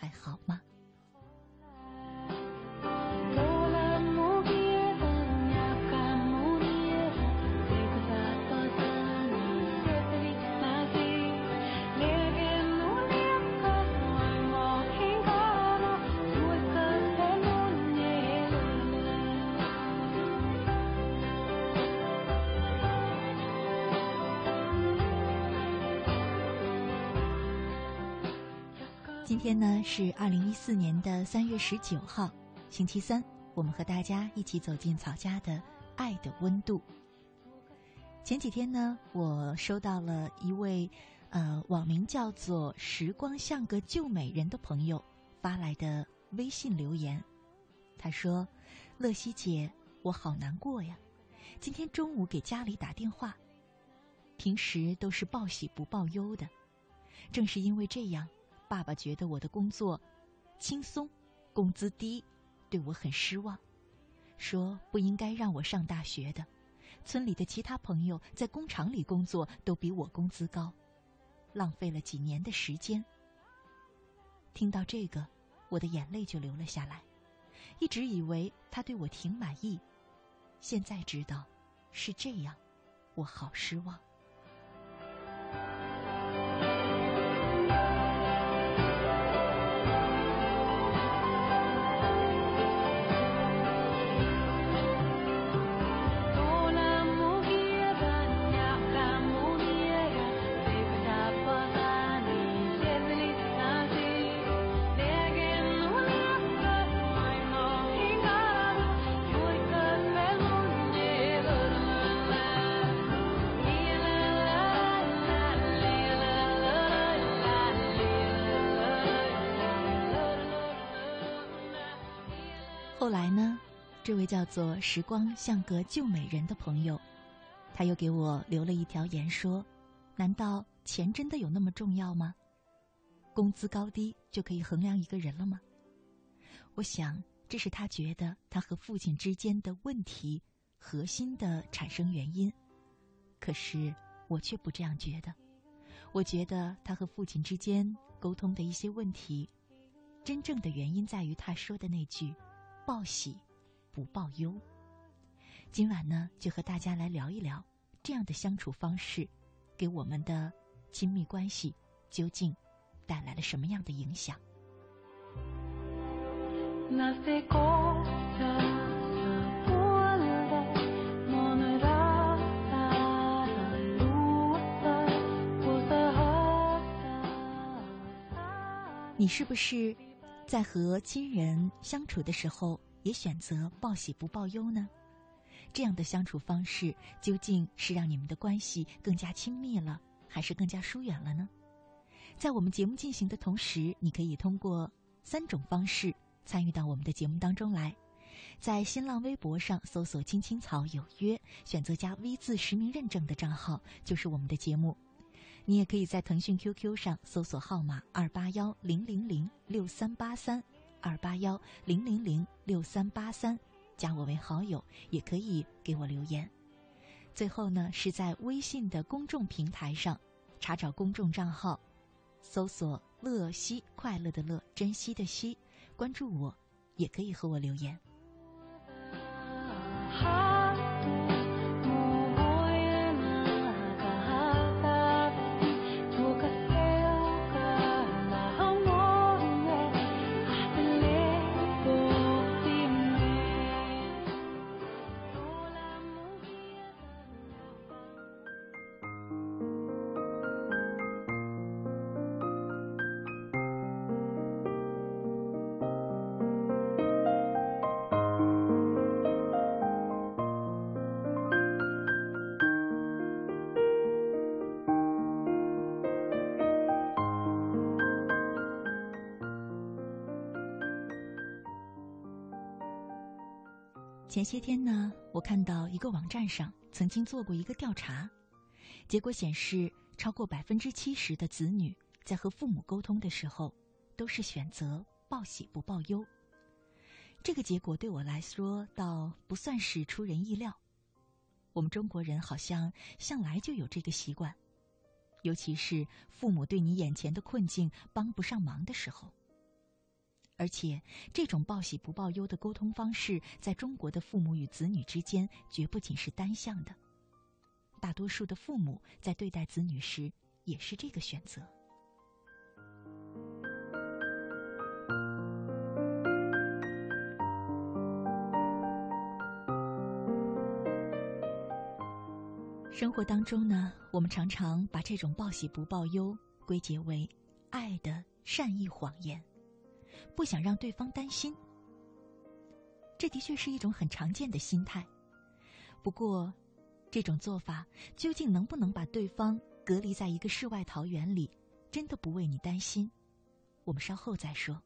还好吗？今天呢是二零一四年的三月十九号，星期三。我们和大家一起走进草家的爱的温度。前几天呢，我收到了一位呃网名叫做“时光像个旧美人”的朋友发来的微信留言。他说：“乐西姐，我好难过呀！今天中午给家里打电话，平时都是报喜不报忧的，正是因为这样。”爸爸觉得我的工作轻松，工资低，对我很失望，说不应该让我上大学的。村里的其他朋友在工厂里工作都比我工资高，浪费了几年的时间。听到这个，我的眼泪就流了下来。一直以为他对我挺满意，现在知道是这样，我好失望。后来呢，这位叫做“时光像个旧美人”的朋友，他又给我留了一条言说：“难道钱真的有那么重要吗？工资高低就可以衡量一个人了吗？”我想，这是他觉得他和父亲之间的问题核心的产生原因。可是我却不这样觉得，我觉得他和父亲之间沟通的一些问题，真正的原因在于他说的那句。报喜，不报忧。今晚呢，就和大家来聊一聊这样的相处方式，给我们的亲密关系究竟带来了什么样的影响？你是不是？在和亲人相处的时候，也选择报喜不报忧呢？这样的相处方式究竟是让你们的关系更加亲密了，还是更加疏远了呢？在我们节目进行的同时，你可以通过三种方式参与到我们的节目当中来。在新浪微博上搜索“青青草有约”，选择加 V 字实名认证的账号，就是我们的节目。你也可以在腾讯 QQ 上搜索号码二八幺零零零六三八三二八幺零零零六三八三，加我为好友，也可以给我留言。最后呢，是在微信的公众平台上查找公众账号，搜索“乐西”快乐的乐，珍惜的惜，关注我，也可以和我留言。前些天呢，我看到一个网站上曾经做过一个调查，结果显示，超过百分之七十的子女在和父母沟通的时候，都是选择报喜不报忧。这个结果对我来说倒不算是出人意料。我们中国人好像向来就有这个习惯，尤其是父母对你眼前的困境帮不上忙的时候。而且，这种报喜不报忧的沟通方式，在中国的父母与子女之间，绝不仅是单向的。大多数的父母在对待子女时，也是这个选择。生活当中呢，我们常常把这种报喜不报忧归结为爱的善意谎言。不想让对方担心，这的确是一种很常见的心态。不过，这种做法究竟能不能把对方隔离在一个世外桃源里，真的不为你担心？我们稍后再说。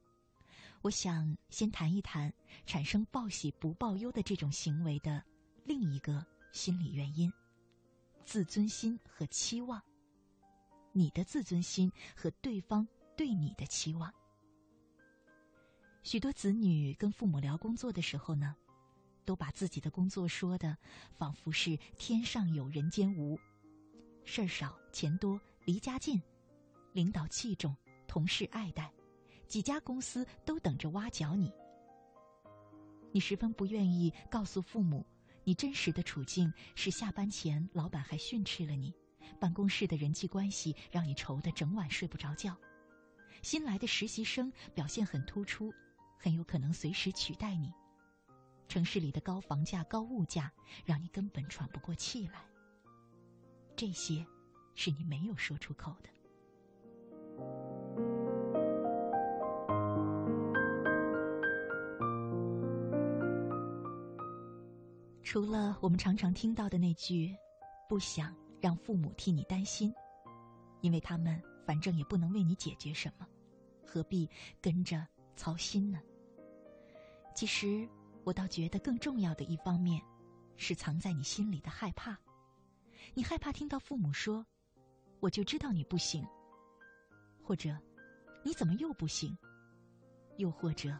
我想先谈一谈产生报喜不报忧的这种行为的另一个心理原因：自尊心和期望。你的自尊心和对方对你的期望。许多子女跟父母聊工作的时候呢，都把自己的工作说的仿佛是天上有人间无，事儿少钱多离家近，领导器重同事爱戴，几家公司都等着挖角你。你十分不愿意告诉父母，你真实的处境是下班前老板还训斥了你，办公室的人际关系让你愁得整晚睡不着觉，新来的实习生表现很突出。很有可能随时取代你。城市里的高房价、高物价，让你根本喘不过气来。这些，是你没有说出口的。除了我们常常听到的那句“不想让父母替你担心”，因为他们反正也不能为你解决什么，何必跟着操心呢？其实，我倒觉得更重要的一方面，是藏在你心里的害怕。你害怕听到父母说：“我就知道你不行。”或者，“你怎么又不行？”又或者，“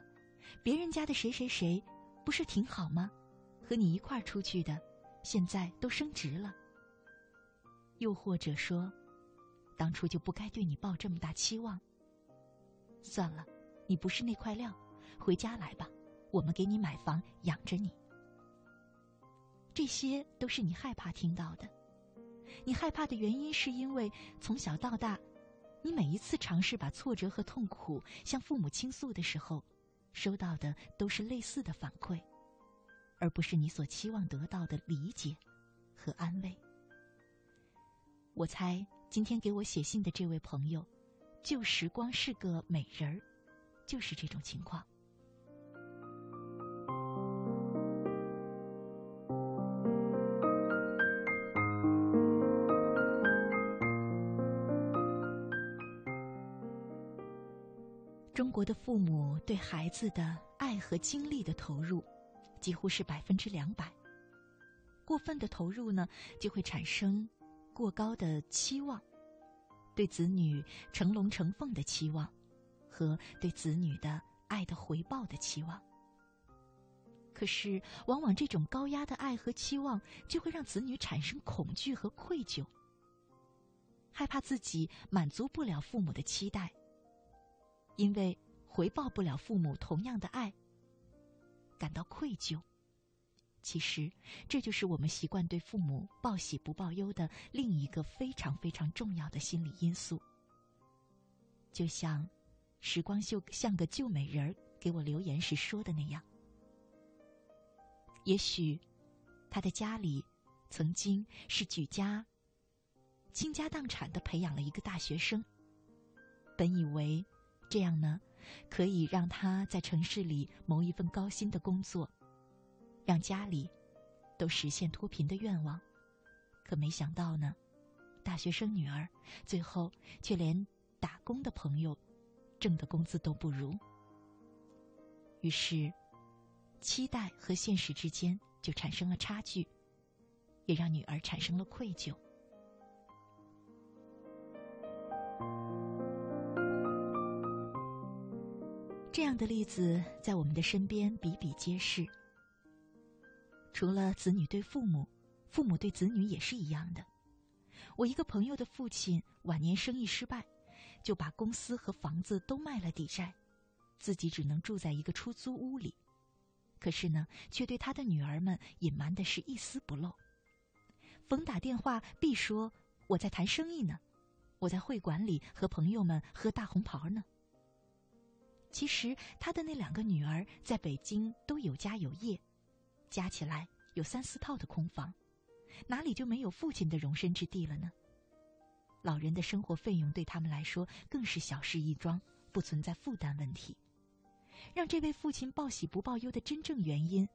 别人家的谁谁谁，不是挺好吗？和你一块出去的，现在都升职了。”又或者说，“当初就不该对你抱这么大期望。”算了，你不是那块料，回家来吧。我们给你买房养着你，这些都是你害怕听到的。你害怕的原因是因为从小到大，你每一次尝试把挫折和痛苦向父母倾诉的时候，收到的都是类似的反馈，而不是你所期望得到的理解和安慰。我猜今天给我写信的这位朋友，旧时光是个美人儿，就是这种情况。的父母对孩子的爱和精力的投入，几乎是百分之两百。过分的投入呢，就会产生过高的期望，对子女成龙成凤的期望，和对子女的爱的回报的期望。可是，往往这种高压的爱和期望，就会让子女产生恐惧和愧疚。害怕自己满足不了父母的期待，因为回报不了父母同样的爱，感到愧疚。其实，这就是我们习惯对父母报喜不报忧的另一个非常非常重要的心理因素。就像时光秀像个救美人儿给我留言时说的那样，也许他的家里曾经是举家倾家荡产的培养了一个大学生，本以为这样呢，可以让他在城市里谋一份高薪的工作，让家里都实现脱贫的愿望。可没想到呢，大学生女儿最后却连打工的朋友挣的工资都不如。于是，期待和现实之间就产生了差距，也让女儿产生了愧疚。样的例子在我们的身边比比皆是。除了子女对父母，父母对子女也是一样的。我一个朋友的父亲晚年生意失败，就把公司和房子都卖了抵债，自己只能住在一个出租屋里。可是呢，却对他的女儿们隐瞒的是一丝不漏。逢打电话必说：“我在谈生意呢，我在会馆里和朋友们喝大红袍呢。”其实他的那两个女儿在北京都有家有业，加起来有三四套的空房，哪里就没有父亲的容身之地了呢？老人的生活费用对他们来说更是小事一桩，不存在负担问题。让这位父亲报喜不报忧的真正原因，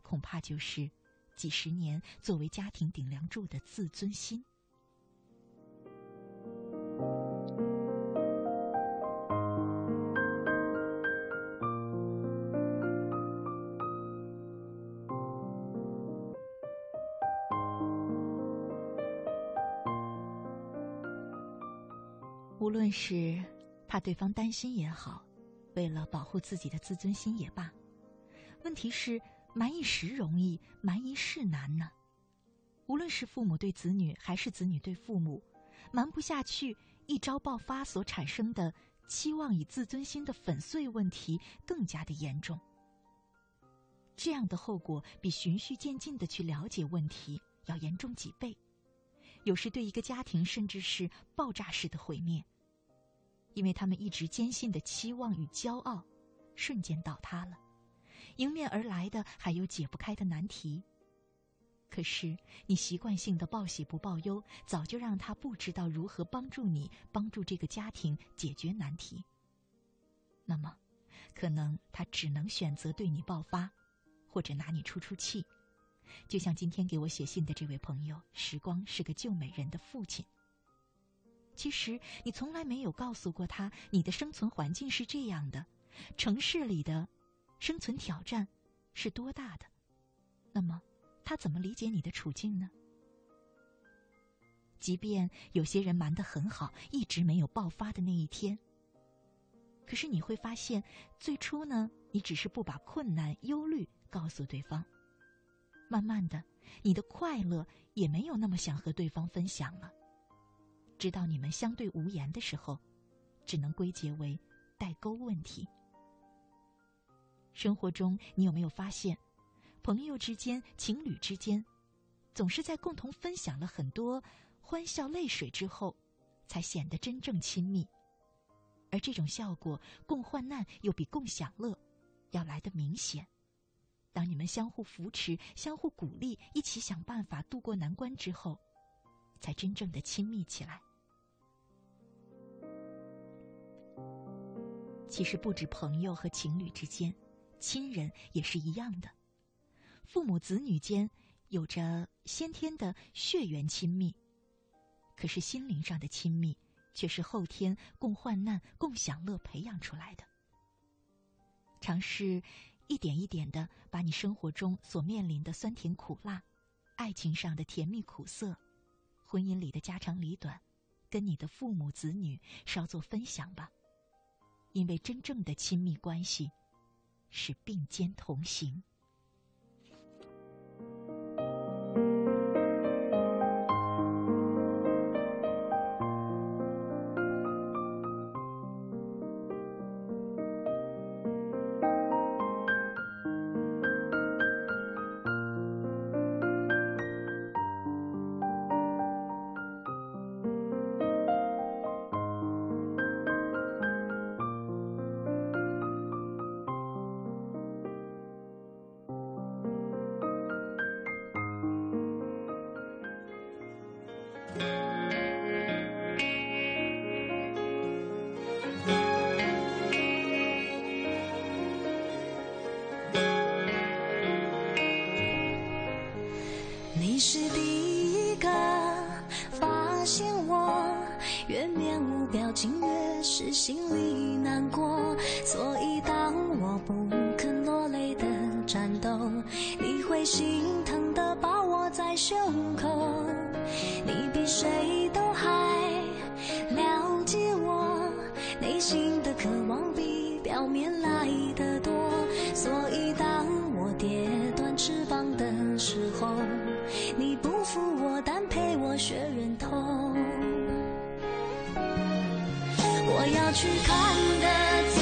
恐怕就是几十年作为家庭顶梁柱的自尊心。是怕对方担心也好，为了保护自己的自尊心也罢，问题是瞒一时容易，瞒一世难呢。无论是父母对子女，还是子女对父母，瞒不下去，一朝爆发所产生的期望与自尊心的粉碎问题更加的严重。这样的后果比循序渐进的去了解问题要严重几倍，有时对一个家庭甚至是爆炸式的毁灭。因为他们一直坚信的期望与骄傲，瞬间倒塌了，迎面而来的还有解不开的难题。可是你习惯性的报喜不报忧，早就让他不知道如何帮助你，帮助这个家庭解决难题。那么，可能他只能选择对你爆发，或者拿你出出气。就像今天给我写信的这位朋友，时光是个救美人的父亲。其实你从来没有告诉过他，你的生存环境是这样的，城市里的生存挑战是多大的？那么他怎么理解你的处境呢？即便有些人瞒得很好，一直没有爆发的那一天，可是你会发现，最初呢，你只是不把困难、忧虑告诉对方，慢慢的，你的快乐也没有那么想和对方分享了。直到你们相对无言的时候，只能归结为代沟问题。生活中，你有没有发现，朋友之间、情侣之间，总是在共同分享了很多欢笑泪水之后，才显得真正亲密。而这种效果，共患难又比共享乐要来的明显。当你们相互扶持、相互鼓励，一起想办法度过难关之后，才真正的亲密起来。其实不止朋友和情侣之间，亲人也是一样的。父母子女间有着先天的血缘亲密，可是心灵上的亲密却是后天共患难、共享乐培养出来的。尝试一点一点的把你生活中所面临的酸甜苦辣、爱情上的甜蜜苦涩、婚姻里的家长里短，跟你的父母子女稍作分享吧。因为真正的亲密关系，是并肩同行。心里难过所以去看的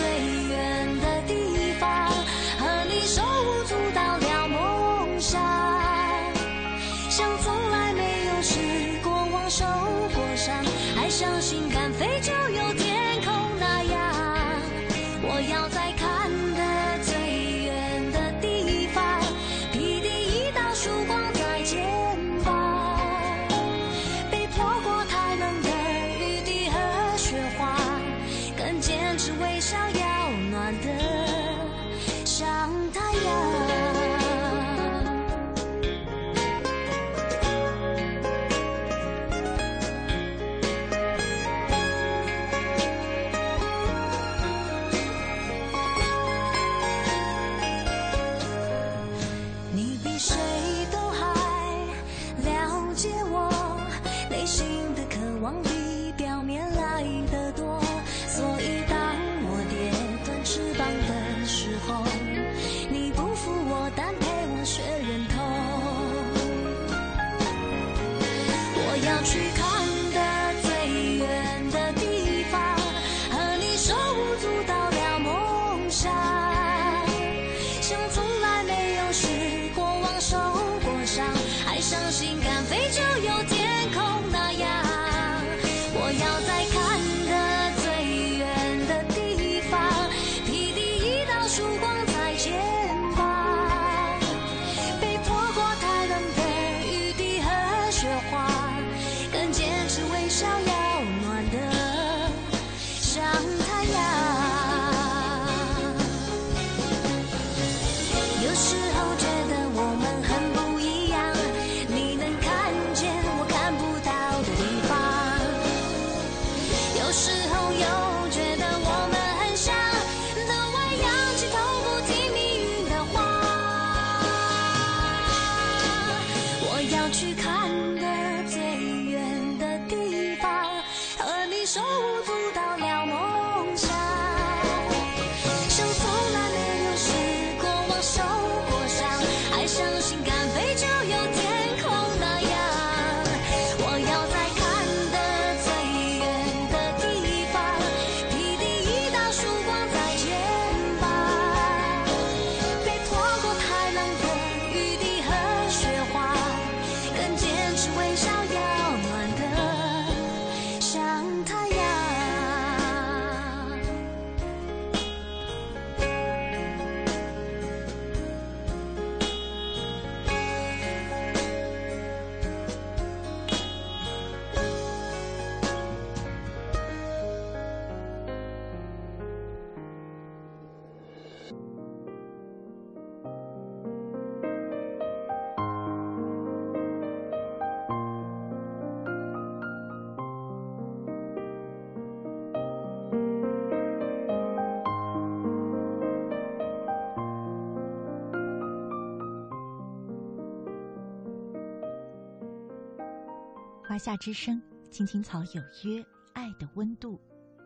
夏之声青青草有约，爱的温度。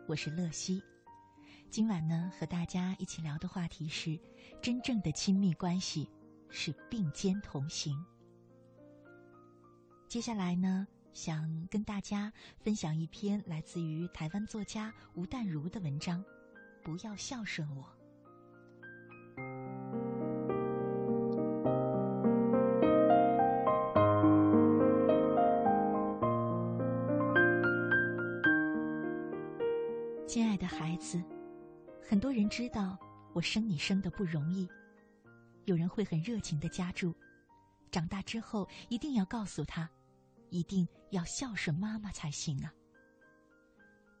我是乐西，今晚呢和大家一起聊的话题是真正的亲密关系是并肩同行。接下来呢想跟大家分享一篇来自于台湾作家吴淡如的文章，不要孝顺我。亲爱的孩子很多人知道我生你生的不容易。有人会很热情的加注长大之后一定要告诉他一定要孝顺妈妈才行啊。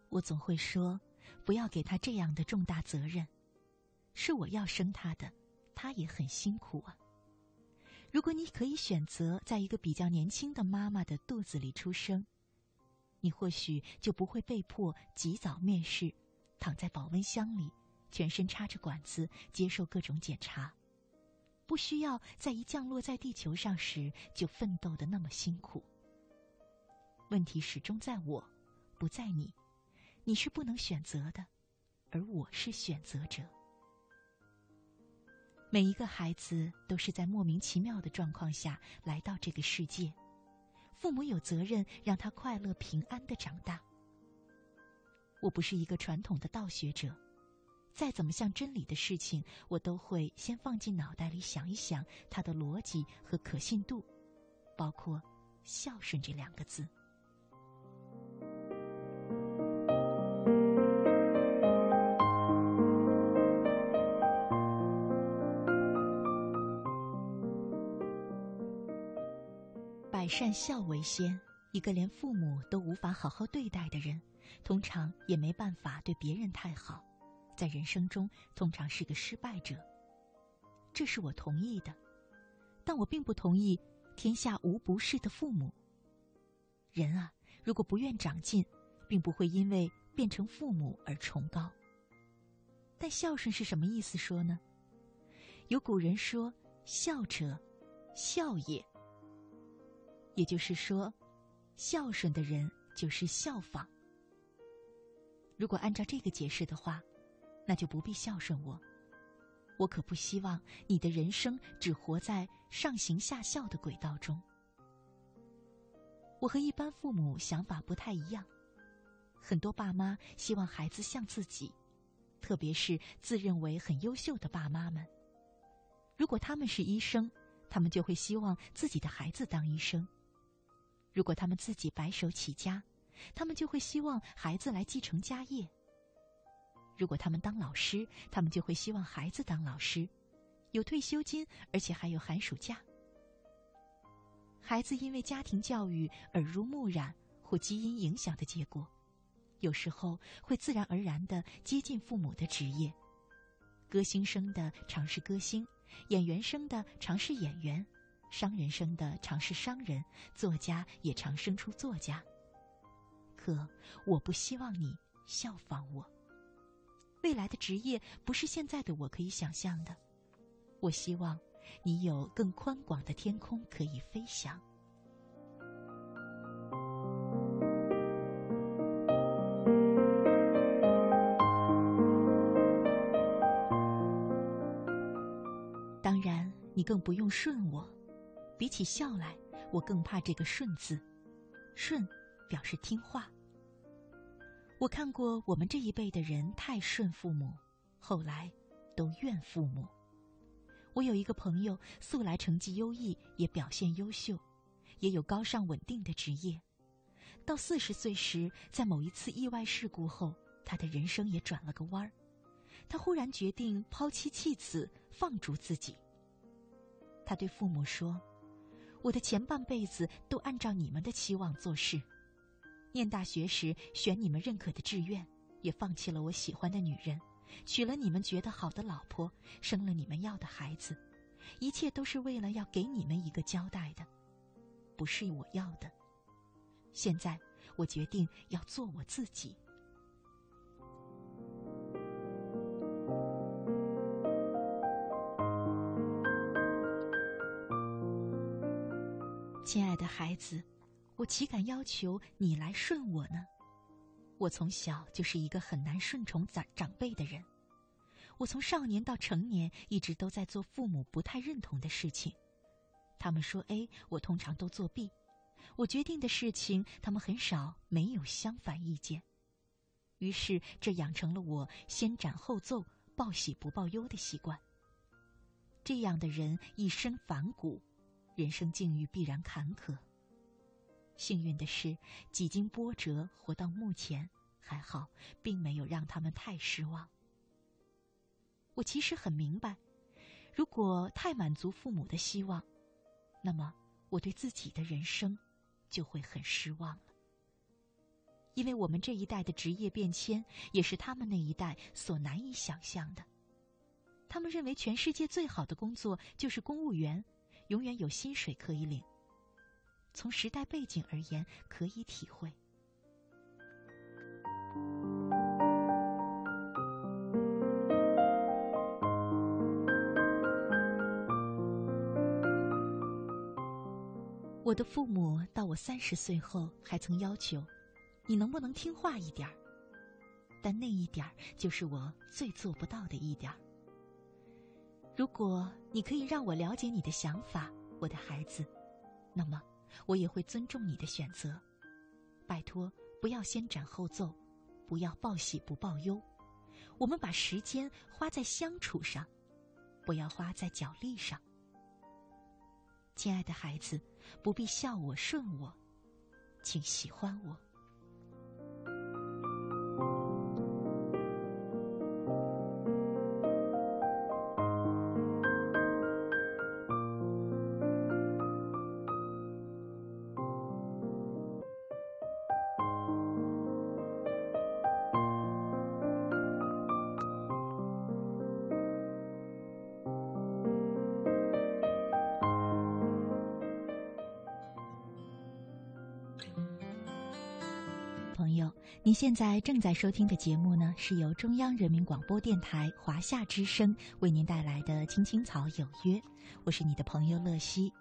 我总会说不要给他这样的重大责任。是我要生他的他也很辛苦啊。如果你可以选择在一个比较年轻的妈妈的肚子里出生你或许就不会被迫及早面试，躺在保温箱里，全身插着管子接受各种检查，不需要在一降落在地球上时就奋斗的那么辛苦。问题始终在我，不在你。你是不能选择的，而我是选择者。每一个孩子都是在莫名其妙的状况下来到这个世界，父母有责任让他快乐平安的长大。我不是一个传统的道学者，再怎么像真理的事情，我都会先放进脑袋里想一想它的逻辑和可信度，包括“孝顺”这两个字。善孝为先，一个连父母都无法好好对待的人，通常也没办法对别人太好，在人生中通常是个失败者。这是我同意的，但我并不同意“天下无不是的父母”。人啊，如果不愿长进，并不会因为变成父母而崇高。但孝顺是什么意思？说呢？有古人说：“孝者，孝也。”也就是说，孝顺的人就是效仿。如果按照这个解释的话，那就不必孝顺我。我可不希望你的人生只活在上行下效的轨道中。我和一般父母想法不太一样，很多爸妈希望孩子像自己，特别是自认为很优秀的爸妈们。如果他们是医生，他们就会希望自己的孩子当医生。如果他们自己白手起家，他们就会希望孩子来继承家业；如果他们当老师，他们就会希望孩子当老师，有退休金，而且还有寒暑假。孩子因为家庭教育耳濡目染或基因影响的结果，有时候会自然而然的接近父母的职业。歌星生的常是歌星，演员生的常是演员。商人生的常是商人，作家也常生出作家。可我不希望你效仿我。未来的职业不是现在的我可以想象的。我希望你有更宽广的天空可以飞翔。当然，你更不用顺我。比起孝来，我更怕这个“顺”字。顺，表示听话。我看过我们这一辈的人太顺父母，后来都怨父母。我有一个朋友，素来成绩优异，也表现优秀，也有高尚稳定的职业。到四十岁时，在某一次意外事故后，他的人生也转了个弯儿。他忽然决定抛妻弃子，放逐自己。他对父母说。我的前半辈子都按照你们的期望做事，念大学时选你们认可的志愿，也放弃了我喜欢的女人，娶了你们觉得好的老婆，生了你们要的孩子，一切都是为了要给你们一个交代的，不是我要的。现在我决定要做我自己。亲爱的孩子，我岂敢要求你来顺我呢？我从小就是一个很难顺从长长辈的人。我从少年到成年，一直都在做父母不太认同的事情。他们说 A，我通常都做 B。我决定的事情，他们很少没有相反意见。于是，这养成了我先斩后奏、报喜不报忧的习惯。这样的人一身反骨。人生境遇必然坎坷。幸运的是，几经波折活到目前，还好，并没有让他们太失望。我其实很明白，如果太满足父母的希望，那么我对自己的人生就会很失望了。因为我们这一代的职业变迁，也是他们那一代所难以想象的。他们认为全世界最好的工作就是公务员。永远有薪水可以领。从时代背景而言可以体会。我的父母到我三十岁后还曾要求你能不能听话一点儿？但那一点儿就是我最做不到的一点儿。如果你可以让我了解你的想法，我的孩子，那么我也会尊重你的选择。拜托，不要先斩后奏，不要报喜不报忧。我们把时间花在相处上，不要花在角力上。亲爱的孩子，不必笑我顺我，请喜欢我。您现在正在收听的节目呢，是由中央人民广播电台华夏之声为您带来的《青青草有约》，我是你的朋友乐西。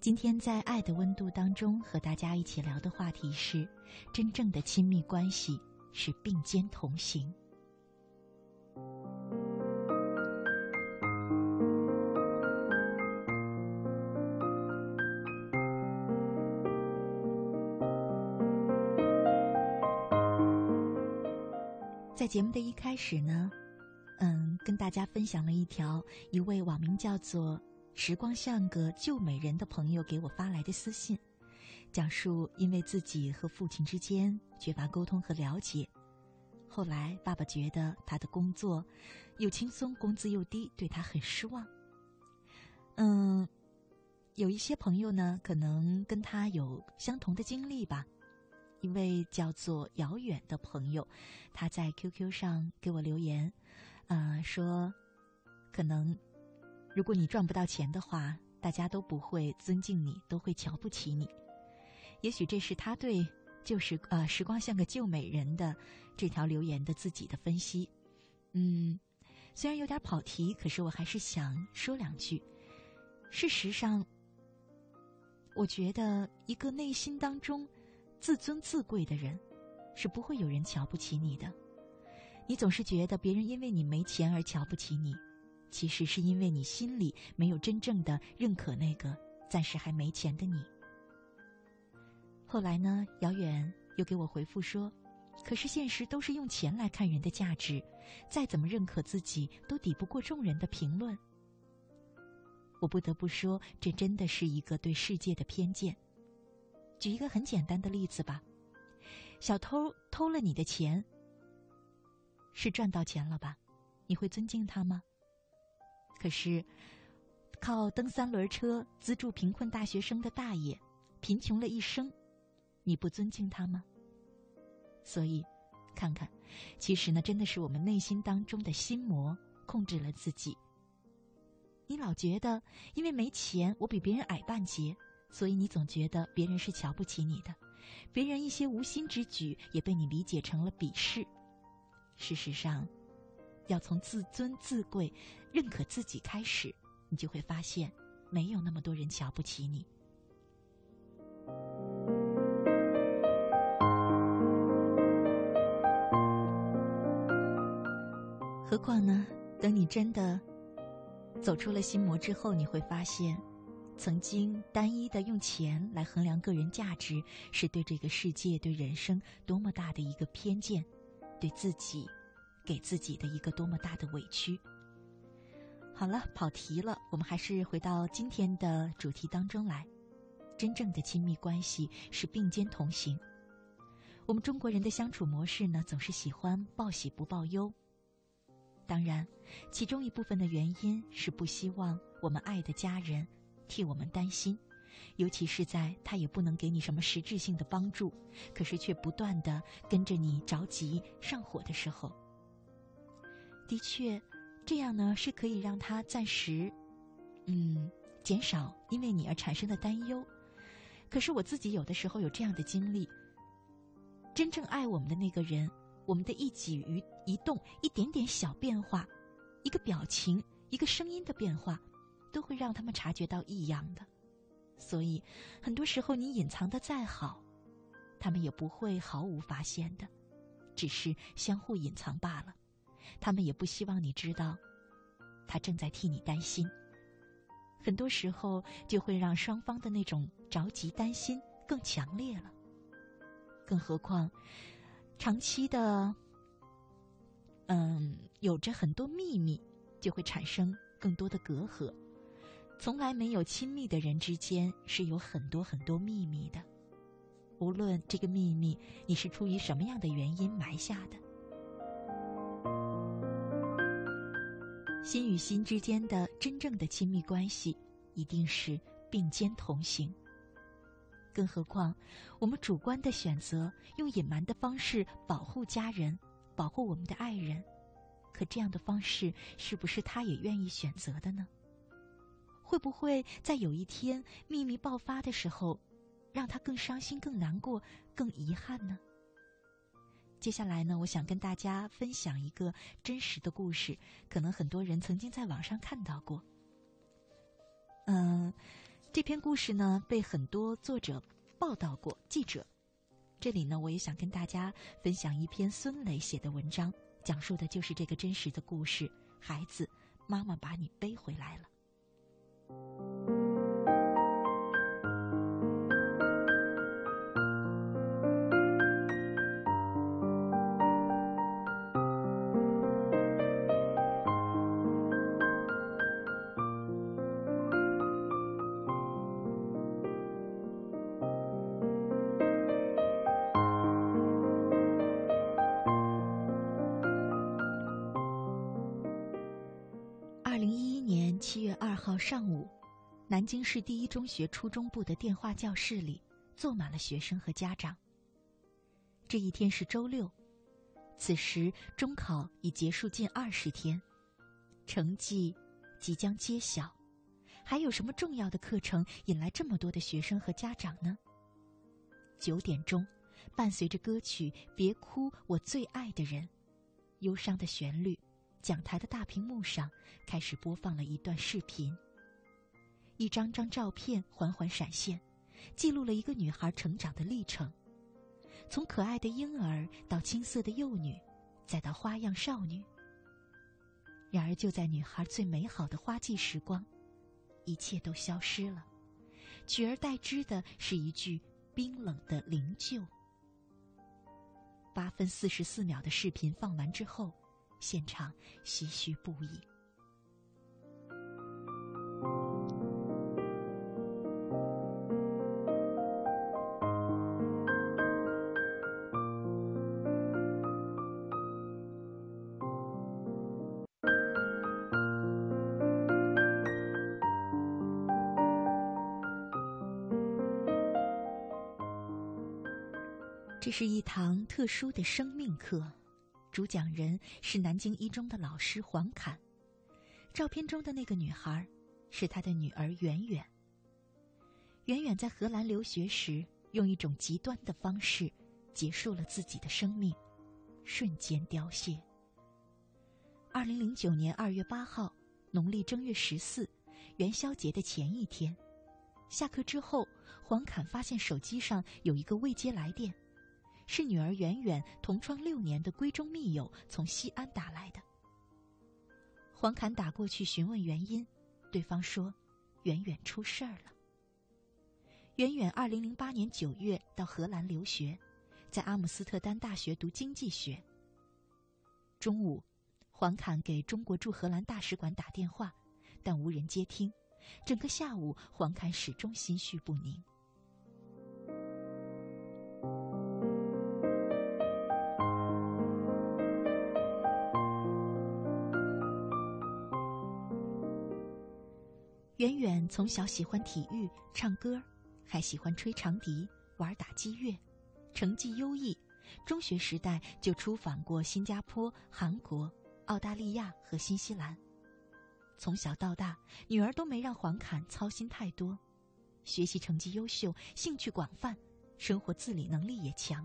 今天在《爱的温度》当中和大家一起聊的话题是：真正的亲密关系是并肩同行。在节目的一开始呢，嗯，跟大家分享了一条一位网名叫做“时光像个旧美人”的朋友给我发来的私信，讲述因为自己和父亲之间缺乏沟通和了解，后来爸爸觉得他的工作又轻松，工资又低，对他很失望。嗯，有一些朋友呢，可能跟他有相同的经历吧。一位叫做遥远的朋友，他在 QQ 上给我留言，呃，说，可能如果你赚不到钱的话，大家都不会尊敬你，都会瞧不起你。也许这是他对就是呃时光像个旧美人的这条留言的自己的分析。嗯，虽然有点跑题，可是我还是想说两句。事实上，我觉得一个内心当中。自尊自贵的人，是不会有人瞧不起你的。你总是觉得别人因为你没钱而瞧不起你，其实是因为你心里没有真正的认可那个暂时还没钱的你。后来呢，遥远又给我回复说：“可是现实都是用钱来看人的价值，再怎么认可自己，都抵不过众人的评论。”我不得不说，这真的是一个对世界的偏见。举一个很简单的例子吧，小偷偷了你的钱，是赚到钱了吧？你会尊敬他吗？可是，靠蹬三轮车资助贫困大学生的大爷，贫穷了一生，你不尊敬他吗？所以，看看，其实呢，真的是我们内心当中的心魔控制了自己。你老觉得，因为没钱，我比别人矮半截。所以你总觉得别人是瞧不起你的，别人一些无心之举也被你理解成了鄙视。事实上，要从自尊自贵、认可自己开始，你就会发现，没有那么多人瞧不起你。何况呢？等你真的走出了心魔之后，你会发现。曾经单一的用钱来衡量个人价值，是对这个世界、对人生多么大的一个偏见，对自己，给自己的一个多么大的委屈。好了，跑题了，我们还是回到今天的主题当中来。真正的亲密关系是并肩同行。我们中国人的相处模式呢，总是喜欢报喜不报忧。当然，其中一部分的原因是不希望我们爱的家人。替我们担心，尤其是在他也不能给你什么实质性的帮助，可是却不断的跟着你着急上火的时候。的确，这样呢是可以让他暂时，嗯，减少因为你而产生的担忧。可是我自己有的时候有这样的经历，真正爱我们的那个人，我们的一举一动、一点点小变化，一个表情、一个声音的变化。都会让他们察觉到异样的，所以很多时候你隐藏的再好，他们也不会毫无发现的，只是相互隐藏罢了。他们也不希望你知道，他正在替你担心。很多时候就会让双方的那种着急担心更强烈了。更何况，长期的，嗯，有着很多秘密，就会产生更多的隔阂。从来没有亲密的人之间是有很多很多秘密的，无论这个秘密你是出于什么样的原因埋下的。心与心之间的真正的亲密关系，一定是并肩同行。更何况，我们主观的选择用隐瞒的方式保护家人，保护我们的爱人，可这样的方式是不是他也愿意选择的呢？会不会在有一天秘密爆发的时候，让他更伤心、更难过、更遗憾呢？接下来呢，我想跟大家分享一个真实的故事，可能很多人曾经在网上看到过。嗯。这篇故事呢，被很多作者报道过。记者，这里呢，我也想跟大家分享一篇孙磊写的文章，讲述的就是这个真实的故事。孩子，妈妈把你背回来了。Thank you. 上午，南京市第一中学初中部的电话教室里坐满了学生和家长。这一天是周六，此时中考已结束近二十天，成绩即将揭晓，还有什么重要的课程引来这么多的学生和家长呢？九点钟，伴随着歌曲《别哭，我最爱的人》，忧伤的旋律，讲台的大屏幕上开始播放了一段视频。一张张照片缓缓闪现，记录了一个女孩成长的历程，从可爱的婴儿到青涩的幼女，再到花样少女。然而，就在女孩最美好的花季时光，一切都消失了，取而代之的是一句冰冷的灵柩。八分四十四秒的视频放完之后，现场唏嘘不已。这是一堂特殊的生命课，主讲人是南京一中的老师黄侃。照片中的那个女孩，是他的女儿圆圆。圆圆在荷兰留学时，用一种极端的方式结束了自己的生命，瞬间凋谢。二零零九年二月八号，农历正月十四，元宵节的前一天，下课之后，黄侃发现手机上有一个未接来电。是女儿圆圆同窗六年的闺中密友从西安打来的。黄侃打过去询问原因，对方说：“圆圆出事儿了。”圆圆二零零八年九月到荷兰留学，在阿姆斯特丹大学读经济学。中午，黄侃给中国驻荷兰大使馆打电话，但无人接听。整个下午，黄侃始终心绪不宁。远远从小喜欢体育、唱歌，还喜欢吹长笛、玩打击乐，成绩优异。中学时代就出访过新加坡、韩国、澳大利亚和新西兰。从小到大，女儿都没让黄侃操心太多，学习成绩优秀，兴趣广泛，生活自理能力也强。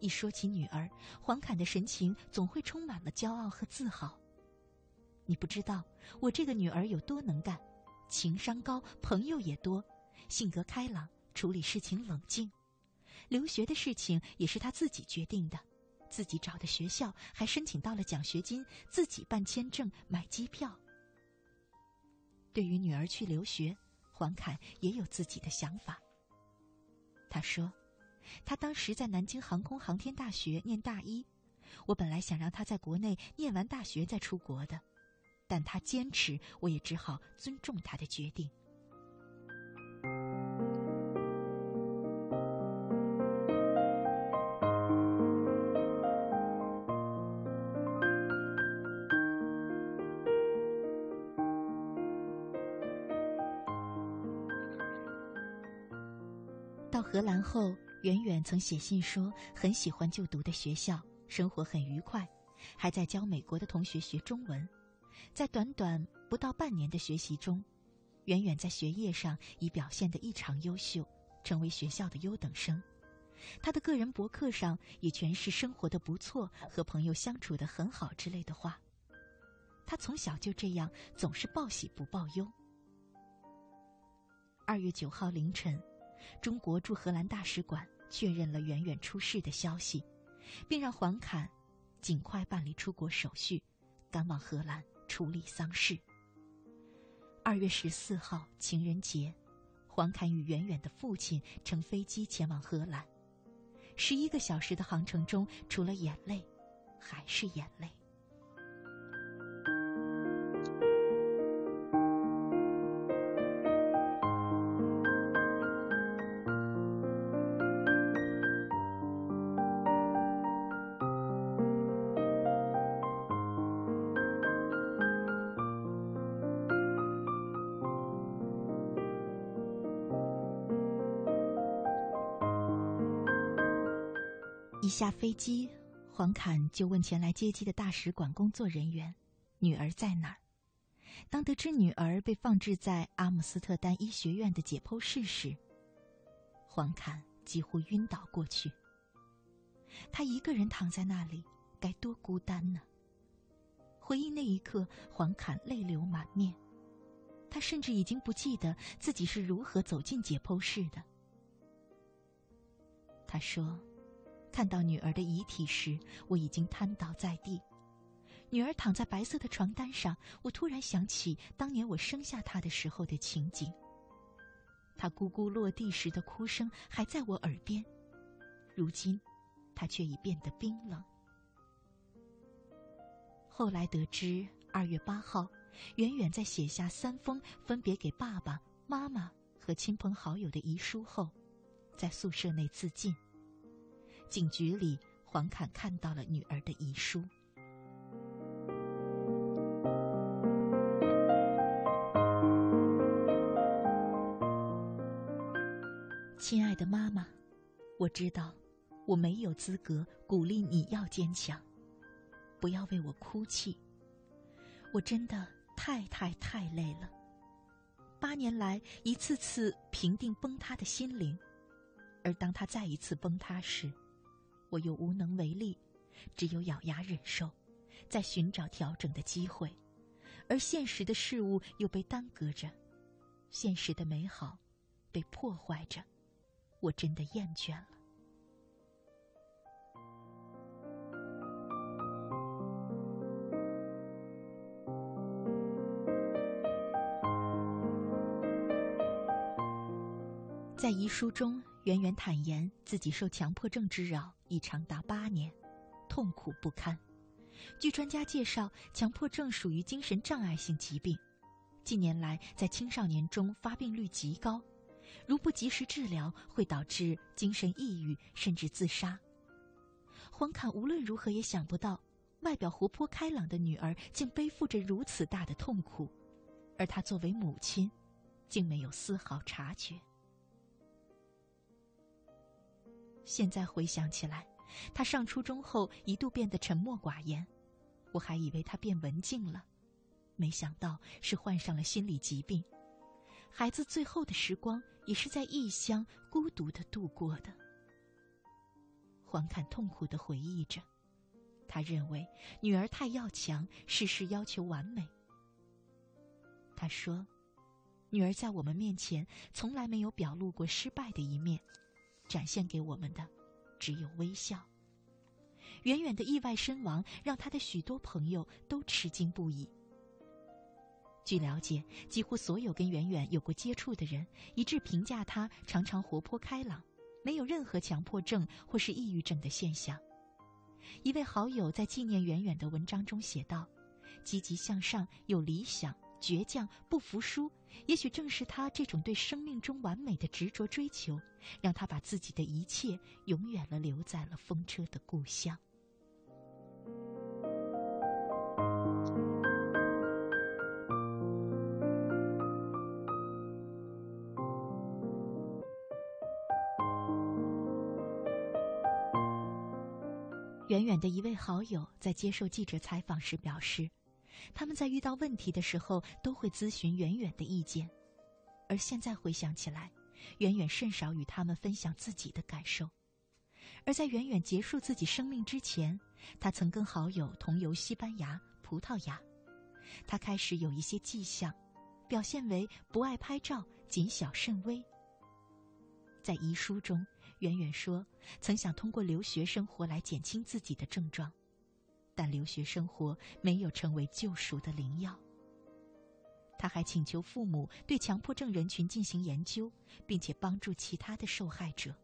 一说起女儿，黄侃的神情总会充满了骄傲和自豪。你不知道我这个女儿有多能干，情商高，朋友也多，性格开朗，处理事情冷静。留学的事情也是她自己决定的，自己找的学校，还申请到了奖学金，自己办签证、买机票。对于女儿去留学，黄侃也有自己的想法。他说：“他当时在南京航空航天大学念大一，我本来想让他在国内念完大学再出国的，但他坚持，我也只好尊重他的决定。”到荷兰后，远远曾写信说很喜欢就读的学校，生活很愉快，还在教美国的同学学中文。在短短不到半年的学习中，远远在学业上已表现得异常优秀，成为学校的优等生。他的个人博客上也全是生活的不错和朋友相处的很好之类的话。他从小就这样，总是报喜不报忧。二月九号凌晨。中国驻荷兰大使馆确认了远远出事的消息，并让黄侃尽快办理出国手续，赶往荷兰处理丧事。二月十四号情人节，黄凯与远远的父亲乘飞机前往荷兰。十一个小时的航程中，除了眼泪，还是眼泪。飞机，黄侃就问前来接机的大使馆工作人员：“女儿在哪儿？”当得知女儿被放置在阿姆斯特丹医学院的解剖室时，黄侃几乎晕倒过去。他一个人躺在那里，该多孤单呢？回忆那一刻，黄侃泪流满面。他甚至已经不记得自己是如何走进解剖室的。他说。看到女儿的遗体时，我已经瘫倒在地。女儿躺在白色的床单上，我突然想起当年我生下她的时候的情景。她咕咕落地时的哭声还在我耳边，如今，她却已变得冰冷。后来得知，二月八号，远远在写下三封分别给爸爸妈妈和亲朋好友的遗书后，在宿舍内自尽。警局里，黄侃看到了女儿的遗书。亲爱的妈妈，我知道我没有资格鼓励你要坚强，不要为我哭泣。我真的太太太累了，八年来一次次平定崩塌的心灵，而当他再一次崩塌时。我又无能为力，只有咬牙忍受，在寻找调整的机会，而现实的事物又被耽搁着，现实的美好被破坏着，我真的厌倦了。在遗书中。圆圆坦言自己受强迫症之扰已长达八年，痛苦不堪。据专家介绍，强迫症属于精神障碍性疾病，近年来在青少年中发病率极高，如不及时治疗，会导致精神抑郁甚至自杀。黄侃无论如何也想不到，外表活泼开朗的女儿竟背负着如此大的痛苦，而他作为母亲，竟没有丝毫察觉。现在回想起来，他上初中后一度变得沉默寡言，我还以为他变文静了，没想到是患上了心理疾病。孩子最后的时光也是在异乡孤独的度过的。黄侃痛苦的回忆着，他认为女儿太要强，事事要求完美。他说：“女儿在我们面前从来没有表露过失败的一面，展现给我们的只有微笑。远远的意外身亡让他的许多朋友都吃惊不已。据了解，几乎所有跟远远有过接触的人一致评价他常常活泼开朗，没有任何强迫症或是抑郁症的现象。一位好友在纪念远远的文章中写道：“积极向上，有理想，倔强，不服输。也许正是他这种对生命中完美的执着追求，让他把自己的一切永远了留在了风车的故乡。”远远的一位好友在接受记者采访时表示，他们在遇到问题的时候都会咨询远远的意见，而现在回想起来，远远甚少与他们分享自己的感受。而在远远结束自己生命之前，他曾跟好友同游西班牙、葡萄牙，他开始有一些迹象，表现为不爱拍照、谨小慎微。在遗书中。远远说：“曾想通过留学生活来减轻自己的症状，但留学生活没有成为救赎的灵药。”他还请求父母对强迫症人群进行研究，并且帮助其他的受害者。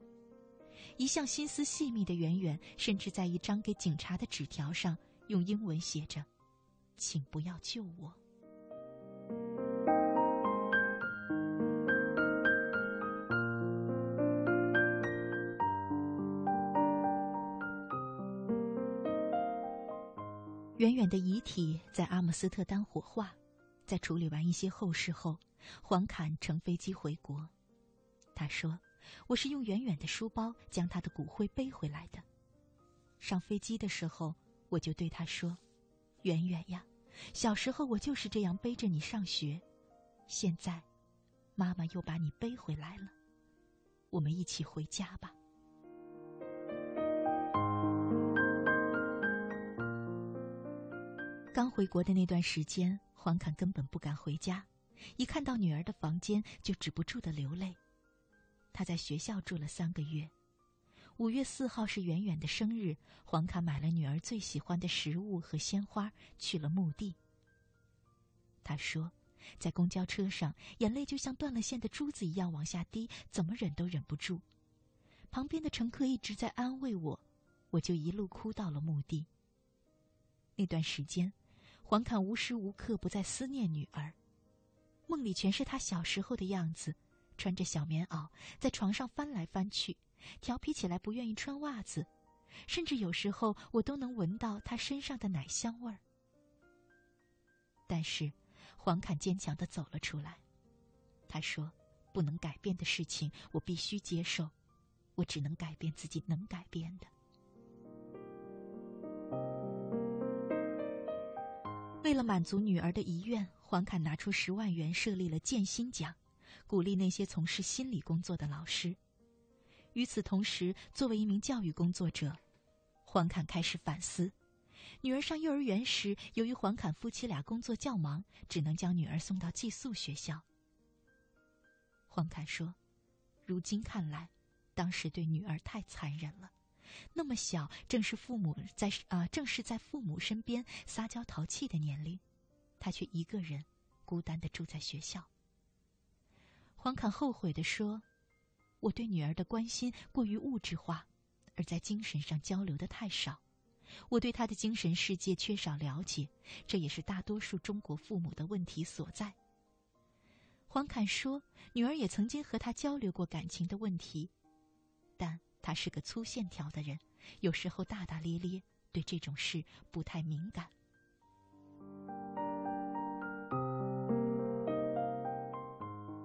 一向心思细密的圆圆，甚至在一张给警察的纸条上用英文写着：“请不要救我。”远远的遗体在阿姆斯特丹火化，在处理完一些后事后，黄侃乘飞机回国。他说：“我是用远远的书包将他的骨灰背回来的。上飞机的时候，我就对他说：‘远远呀，小时候我就是这样背着你上学，现在，妈妈又把你背回来了，我们一起回家吧。’”刚回国的那段时间，黄侃根本不敢回家，一看到女儿的房间就止不住的流泪。他在学校住了三个月。五月四号是远远的生日，黄侃买了女儿最喜欢的食物和鲜花，去了墓地。他说，在公交车上，眼泪就像断了线的珠子一样往下滴，怎么忍都忍不住。旁边的乘客一直在安慰我，我就一路哭到了墓地。那段时间。黄侃无时无刻不在思念女儿，梦里全是她小时候的样子，穿着小棉袄在床上翻来翻去，调皮起来不愿意穿袜子，甚至有时候我都能闻到她身上的奶香味儿。但是，黄侃坚强的走了出来，他说：“不能改变的事情，我必须接受，我只能改变自己能改变的。”为了满足女儿的遗愿，黄侃拿出十万元设立了建心奖，鼓励那些从事心理工作的老师。与此同时，作为一名教育工作者，黄侃开始反思：女儿上幼儿园时，由于黄侃夫妻俩工作较忙，只能将女儿送到寄宿学校。黄侃说：“如今看来，当时对女儿太残忍了。”那么小，正是父母在啊，正是在父母身边撒娇淘气的年龄，他却一个人孤单的住在学校。黄侃后悔的说：“我对女儿的关心过于物质化，而在精神上交流的太少。我对她的精神世界缺少了解，这也是大多数中国父母的问题所在。”黄侃说：“女儿也曾经和他交流过感情的问题，但……”他是个粗线条的人，有时候大大咧咧，对这种事不太敏感。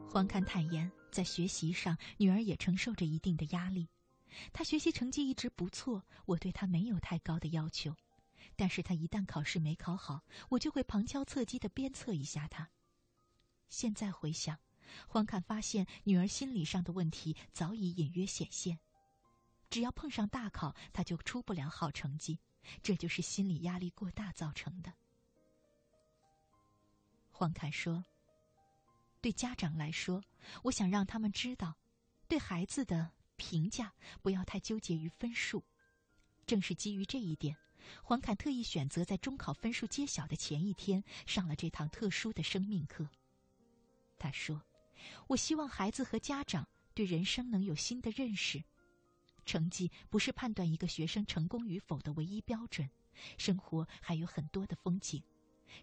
黄侃坦言，在学习上，女儿也承受着一定的压力。她学习成绩一直不错，我对她没有太高的要求，但是她一旦考试没考好，我就会旁敲侧击的鞭策一下她。现在回想，黄侃发现女儿心理上的问题早已隐约显现。只要碰上大考，他就出不了好成绩，这就是心理压力过大造成的。黄凯说：“对家长来说，我想让他们知道，对孩子的评价不要太纠结于分数。正是基于这一点，黄侃特意选择在中考分数揭晓的前一天上了这堂特殊的生命课。他说：“我希望孩子和家长对人生能有新的认识。成绩不是判断一个学生成功与否的唯一标准，生活还有很多的风景。”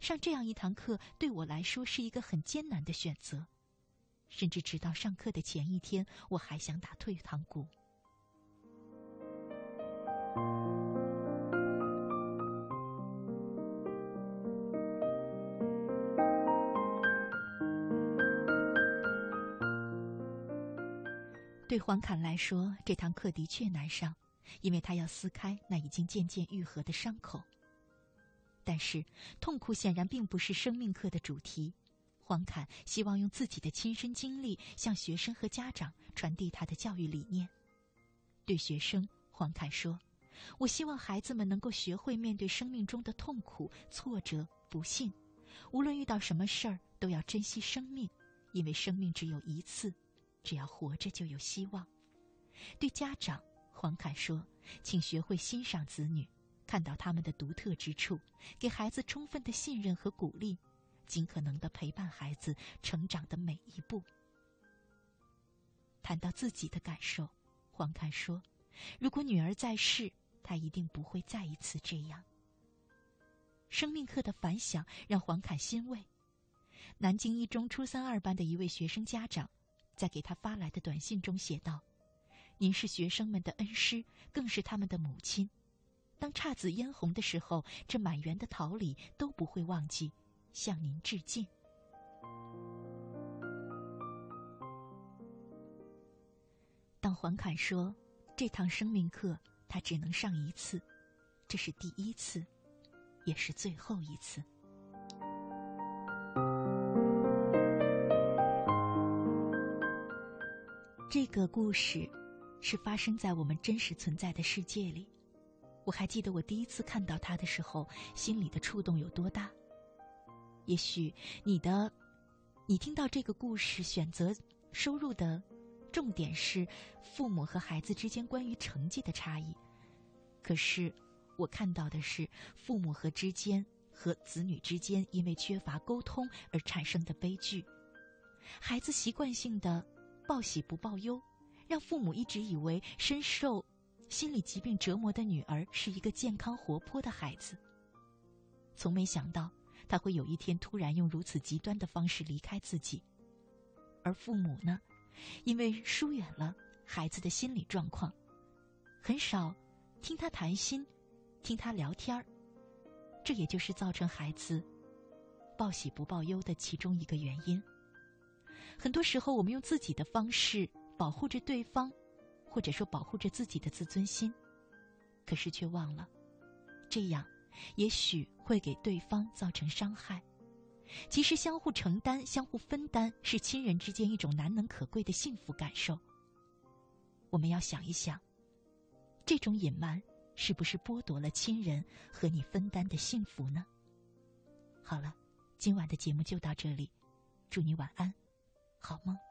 上这样一堂课对我来说是一个很艰难的选择，甚至直到上课的前一天，我还想打退堂鼓。对黄侃来说，这堂课的确难上，因为他要撕开那已经渐渐愈合的伤口。但是，痛苦显然并不是生命课的主题。黄侃希望用自己的亲身经历向学生和家长传递他的教育理念。对学生，黄侃说：“我希望孩子们能够学会面对生命中的痛苦、挫折、不幸。无论遇到什么事儿，都要珍惜生命，因为生命只有一次，只要活着就有希望。”对家长，黄侃说：“请学会欣赏子女。”看到他们的独特之处，给孩子充分的信任和鼓励，尽可能的陪伴孩子成长的每一步。谈到自己的感受，黄侃说：“如果女儿在世，他一定不会再一次这样。”生命课的反响让黄侃欣慰。南京一中初三二班的一位学生家长，在给他发来的短信中写道：“您是学生们的恩师，更是他们的母亲。”当姹紫嫣红的时候，这满园的桃李都不会忘记向您致敬。当黄侃说这堂生命课他只能上一次，这是第一次，也是最后一次。这个故事是发生在我们真实存在的世界里。我还记得我第一次看到他的时候，心里的触动有多大。也许你的，你听到这个故事选择收入的重点是父母和孩子之间关于成绩的差异，可是我看到的是父母和之间和子女之间因为缺乏沟通而产生的悲剧。孩子习惯性的报喜不报忧，让父母一直以为深受。心理疾病折磨的女儿是一个健康活泼的孩子，从没想到他会有一天突然用如此极端的方式离开自己。而父母呢，因为疏远了孩子的心理状况，很少听他谈心，听他聊天儿，这也就是造成孩子报喜不报忧的其中一个原因。很多时候，我们用自己的方式保护着对方。或者说保护着自己的自尊心，可是却忘了，这样也许会给对方造成伤害。其实，相互承担、相互分担是亲人之间一种难能可贵的幸福感受。我们要想一想，这种隐瞒是不是剥夺了亲人和你分担的幸福呢？好了，今晚的节目就到这里，祝你晚安，好梦。